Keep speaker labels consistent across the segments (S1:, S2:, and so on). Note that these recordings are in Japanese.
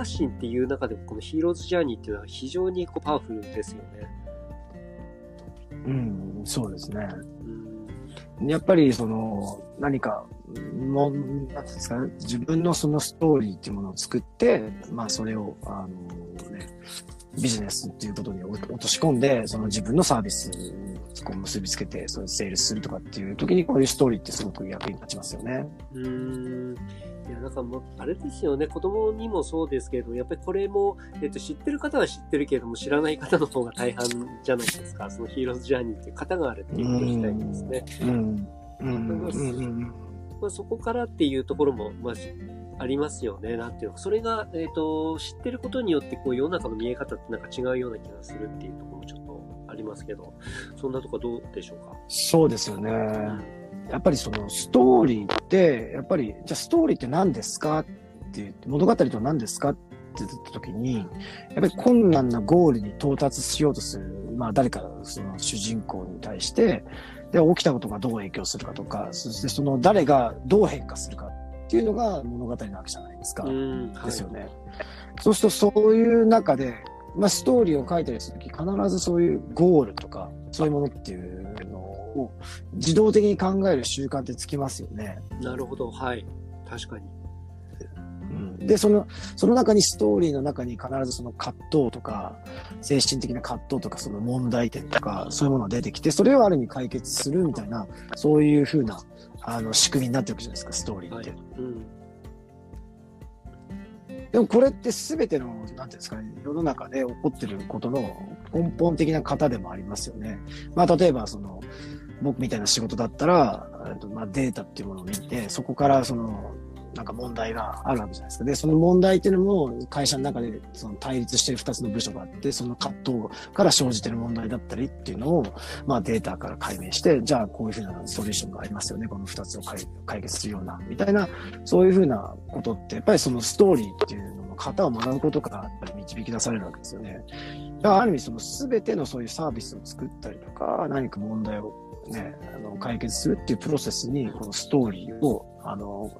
S1: 発信っていう中でも、このヒーローズジャーニーっていうのは非常にこうパワフルですよね。
S2: うん、そうですね。
S1: うん、
S2: やっぱりその何かもなんですかね、自分のそのストーリーっていうものを作って、まあそれをあのねビジネスっていうことに落とし込んで、その自分のサービスにこう結びつけて、それセールスするとかっていう時にこういうストーリーってすごく役に立ちますよね。
S1: うん。いや、なんかもう、あれですよね、子供にもそうですけれども、やっぱりこれも、えっと、知ってる方は知ってるけれども、知らない方の方が大半じゃないですか。そのヒーローズジャーニーっていう型があるっていうこと自体にですね。
S2: うん。うん。
S1: まあ、そこからっていうところも、まあ、ありますよね。なんていうのそれが、えっ、ー、と、知ってることによって、こう、世の中の見え方ってなんか違うような気がするっていうところもちょっとありますけど、そんなとこどうでしょうか？
S2: そうですよね。やっぱりそのストーリーって、やっぱり、じゃあストーリーって何ですかっていう、物語とは何ですかって言った時に、やっぱり困難なゴールに到達しようとする、まあ誰かその主人公に対して、で、起きたことがどう影響するかとか、そしてその誰がどう変化するかっていうのが物語なわけじゃないですか。ですよね。そうするとそういう中で、まあ、ストーリーを書いたりするとき、必ずそういうゴールとか、そういうものっていうのを自動的に考える習慣ってつきますよね。
S1: なるほど、はい。確かに。
S2: うん、で、その、その中にストーリーの中に必ずその葛藤とか、精神的な葛藤とか、その問題点とか、そういうものが出てきて、それをある意味解決するみたいな、そういうふうなあの仕組みになってるわけじゃないですか、ストーリーって。はいうん、でもこれって全ての、なんていうんですかね、世の中で起こってることの根本的な型でもありますよね。まあ例えばその、僕みたいな仕事だったら、まあ、データっていうものを見て、そこからそのなんか問題があるわけじゃないですか。で、その問題っていうのも会社の中でその対立してる2つの部署があって、その葛藤から生じてる問題だったりっていうのを、まあデータから解明して、じゃあこういうふうなソリューションがありますよね。この2つを解決するような、みたいな、そういうふうなことって、やっぱりそのストーリーっていうのの型を学ぶことからやっぱり導き出されるわけですよね。だからある意味その全てのそういうサービスを作ったりとか、何か問題をね、あの解決するっていうプロセスに、このストーリーを、あの、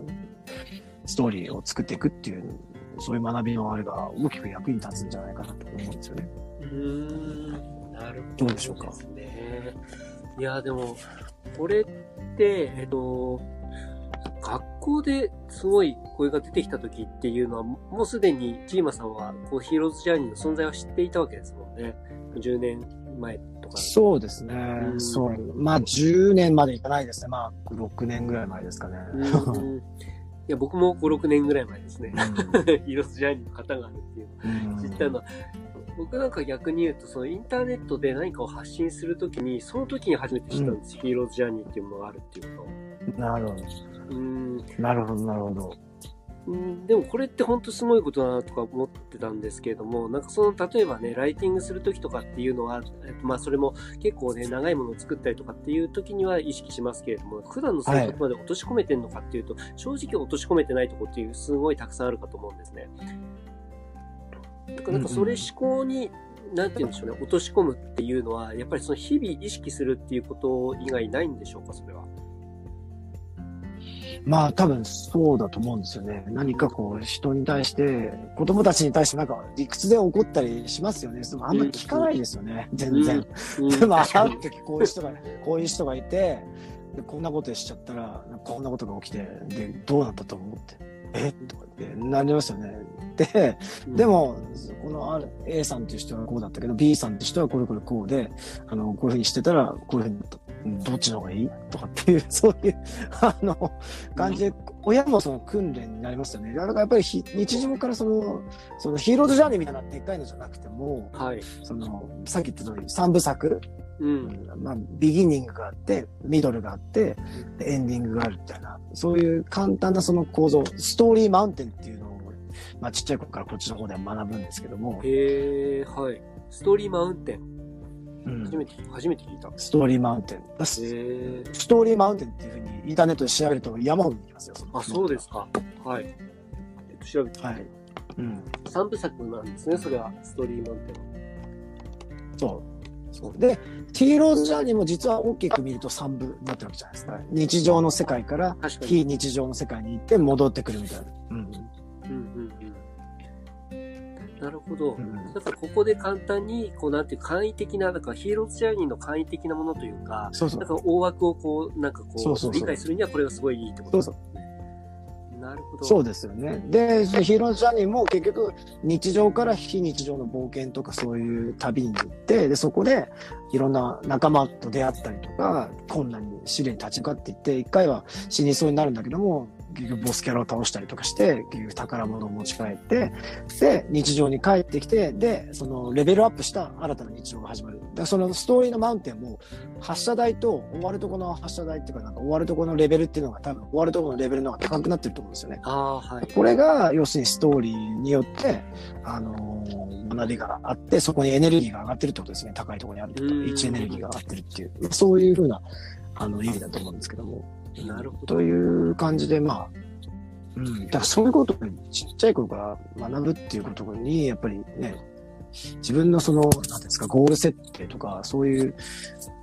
S2: ストーリーを作っていくっていう、そういう学びのあれが大きく役に立つんじゃないかなと思うんですよね。
S1: うん、なるほ
S2: ど。どうでしょうか？
S1: ね、いや、でも、これって、えっと、学校ですごい声が出てきた時っていうのは、もうすでにジーマさんはこうヒーローズジャーニーの存在を知っていたわけですもんね。10年前とか。
S2: そうですね。うん、そう。まあ10年までいかないですね。まあ6年ぐらい前ですかね。
S1: いや、僕も5、6年ぐらい前ですね。ヒーローズジャーニーの方があるっていうのを知ったのは、僕なんか逆に言うと、そのインターネットで何かを発信するときに、その時に初めて知ったんです、うん、ヒーローズジャーニーっていうものがあるっていうこ
S2: となるほど。うん。なるほど、なるほど。
S1: うん、でもこれって本当すごいことだなとか思ってたんですけれども、なんかその、例えばね、ライティングするときとかっていうのは、まあそれも結構ね、長いものを作ったりとかっていうときには意識しますけれども、普段の生活まで落とし込めてるのかっていうと、はい、正直落とし込めてないとこっていうすごいたくさんあるかと思うんですね。だからなんかそれ思考に、なんて言うんでしょうね、落とし込むっていうのは、やっぱりその日々意識するっていうこと以外ないんでしょうか、それは。
S2: まあ多分そうだと思うんですよね。何かこう人に対して、子供たちに対してなんか理屈で怒ったりしますよね。でもあんまり聞かないですよね。全然。でもある時こういう人が、こういう人がいて、でこんなことしちゃったら、こんなことが起きて、で、どうなったと思って。え？とかってなりますよね。で、でも、この A さんっていう人はこうだったけど、B さんって人はこれこれこうで、あの、こういうふうにしてたら、こういうふうになった。どっちの方がいい？とかっていう、そういう、あの、感じで、親もその訓練になりますよね。だからやっぱり日常からその、そのヒーローズジャーニーみたいなでっかいのじゃなくても、
S1: はい。
S2: その、さっき言った通り3部作、
S1: うん。
S2: まあ、ビギニングがあって、ミドルがあって、エンディングがあるみたいな、そういう簡単なその構造、ストーリーマウンテンっていうのを、まあ、ちっちゃい頃からこっちの方では学ぶんですけども。
S1: へえ、はい。ストーリーマウンテン。うん、初めて、初めて聞いた。
S2: ストーリーマウンテン。ストーリーマウンテンっていうふうにインターネットで調べると山ほどきますよ。
S1: あ、そうですか。はい。えっと、調べて
S2: はい。うん。
S1: 三部作なんですね、それは、ストーリーマウンテン
S2: そう。そう。で、ティーローズジャーニーも実は大きく見ると3部になってるわけじゃないですか。日常の世界から非日常の世界に行って戻ってくるみたいな。う
S1: なるほど。
S2: うん
S1: だからここで簡単に、こうなんていう簡易的な、なんかヒーローズジャーニーの簡易的なものというか、
S2: そうそう
S1: なん。か大枠をこう、なんかこう、
S2: そうそうそう
S1: 理解するにはこれがすごいいいってこと
S2: そうそう。
S1: なるほど。
S2: そうですよね。で、ヒーロージャーニーも結局、日常から非日常の冒険とかそういう旅に行って、で、そこでいろんな仲間と出会ったりとか、困難に試練に立ち向かっていって、一回は死にそうになるんだけども、ボスキャラを倒したりとかして、宝物を持ち帰って、で、日常に帰ってきて、で、そのレベルアップした新たな日常が始まる。だそのストーリーのマウンテンも、発射台と終わるとこの発射台っていうか、なんか終わるとこのレベルっていうのが多分終わるとこのレベルの方が高くなってると思うんですよね。
S1: ああ、はい。
S2: これが、要するにストーリーによって、あのー学びがあって、そこにエネルギーが上がってるってことですね。高いところにあると
S1: うん
S2: 位置エネルギーが上がってるっていう、そういうふうな、あの、意味だと思うんですけども。
S1: なるほど。
S2: という感じで、まあ、うん。だからそういうことをちっちゃい頃から学ぶっていうことに、やっぱりね、自分のその、なんですか、ゴール設定とか、そういう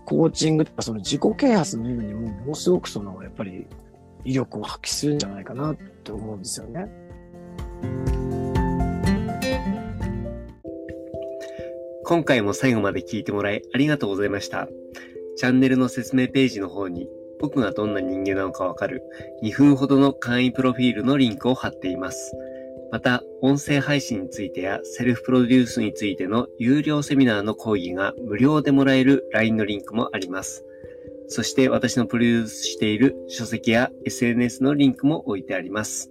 S2: コーチングとか、その自己啓発の部分にも、ものすごくその、やっぱり威力を発揮するんじゃないかなと思うんですよね。
S3: 今回も最後まで聞いてもらいありがとうございました。チャンネルの説明ページの方に僕がどんな人間なのかわかる2分ほどの簡易プロフィールのリンクを貼っています。また、音声配信についてやセルフプロデュースについての有料セミナーの講義が無料でもらえる LINE のリンクもあります。そして私のプロデュースしている書籍や SNS のリンクも置いてあります。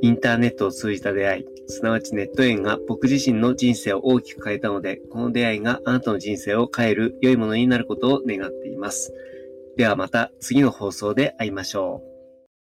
S3: インターネットを通じた出会い、すなわちネット縁が僕自身の人生を大きく変えたので、この出会いがあなたの人生を変える良いものになることを願っています。ではまた次の放送で会いましょう。